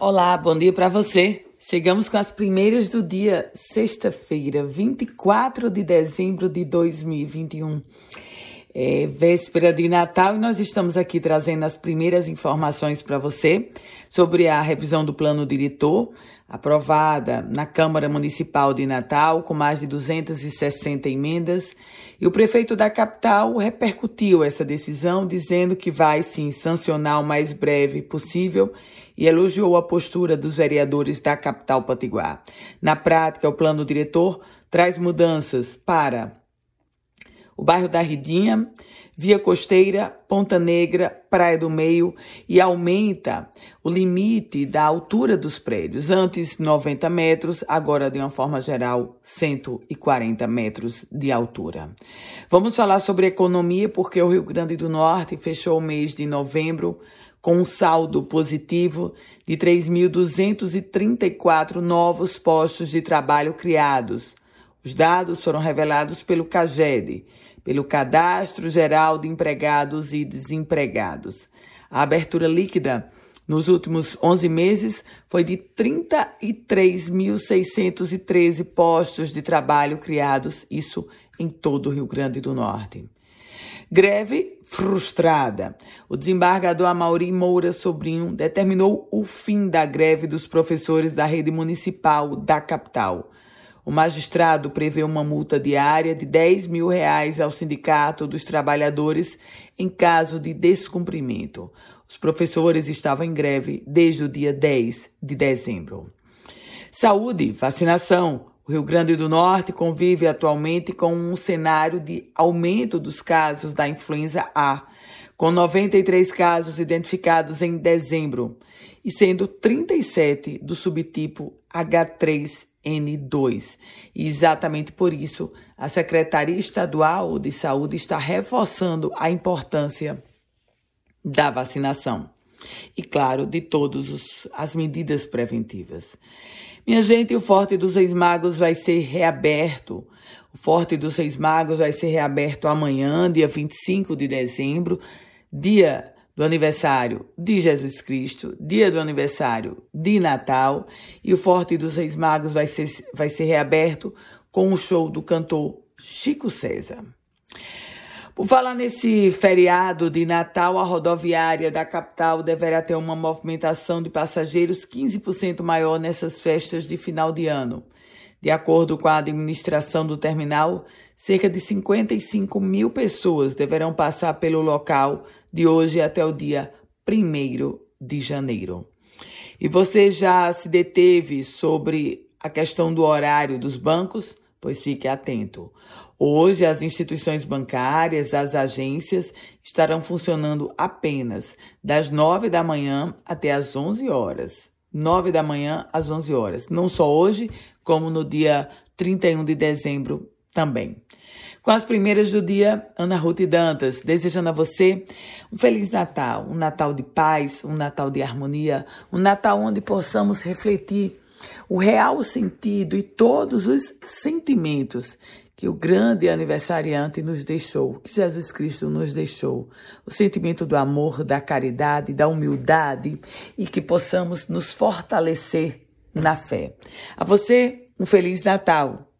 Olá, bom dia para você. Chegamos com as primeiras do dia, sexta-feira, 24 de dezembro de 2021. É véspera de Natal e nós estamos aqui trazendo as primeiras informações para você sobre a revisão do plano diretor, aprovada na Câmara Municipal de Natal, com mais de 260 emendas. E o prefeito da capital repercutiu essa decisão, dizendo que vai sim sancionar o mais breve possível e elogiou a postura dos vereadores da capital potiguar. Na prática, o plano diretor traz mudanças para o bairro da Ridinha, Via Costeira, Ponta Negra, Praia do Meio e aumenta o limite da altura dos prédios. Antes 90 metros, agora de uma forma geral 140 metros de altura. Vamos falar sobre economia porque o Rio Grande do Norte fechou o mês de novembro com um saldo positivo de 3.234 novos postos de trabalho criados. Os dados foram revelados pelo CAGED, pelo Cadastro Geral de Empregados e Desempregados. A abertura líquida nos últimos 11 meses foi de 33.613 postos de trabalho criados, isso em todo o Rio Grande do Norte. Greve frustrada. O desembargador Amaury Moura Sobrinho determinou o fim da greve dos professores da rede municipal da capital. O magistrado prevê uma multa diária de 10 mil reais ao Sindicato dos Trabalhadores em caso de descumprimento. Os professores estavam em greve desde o dia 10 de dezembro. Saúde, vacinação. O Rio Grande do Norte convive atualmente com um cenário de aumento dos casos da influenza A, com 93 casos identificados em dezembro e sendo 37 do subtipo H3N2. E exatamente por isso, a Secretaria Estadual de Saúde está reforçando a importância da vacinação e, claro, de todas as medidas preventivas. Minha gente, o Forte dos Reis Magos vai ser reaberto. O Forte dos Reis Magos vai ser reaberto amanhã, dia 25 de dezembro, dia do aniversário de Jesus Cristo, dia do aniversário de Natal, e o Forte dos Reis Magos vai ser, vai ser reaberto com o show do cantor Chico César. Por falar nesse feriado de Natal, a rodoviária da capital deverá ter uma movimentação de passageiros 15% maior nessas festas de final de ano. De acordo com a administração do terminal, cerca de 55 mil pessoas deverão passar pelo local de hoje até o dia 1 de janeiro. E você já se deteve sobre a questão do horário dos bancos? Pois fique atento. Hoje, as instituições bancárias, as agências estarão funcionando apenas das 9 da manhã até as 11 horas. 9 da manhã às 11 horas. Não só hoje, como no dia 31 de dezembro também. Com as primeiras do dia, Ana Ruth Dantas, desejando a você um Feliz Natal, um Natal de paz, um Natal de harmonia, um Natal onde possamos refletir o real sentido e todos os sentimentos que o grande aniversariante nos deixou, que Jesus Cristo nos deixou, o sentimento do amor, da caridade, da humildade e que possamos nos fortalecer na fé. A você, um Feliz Natal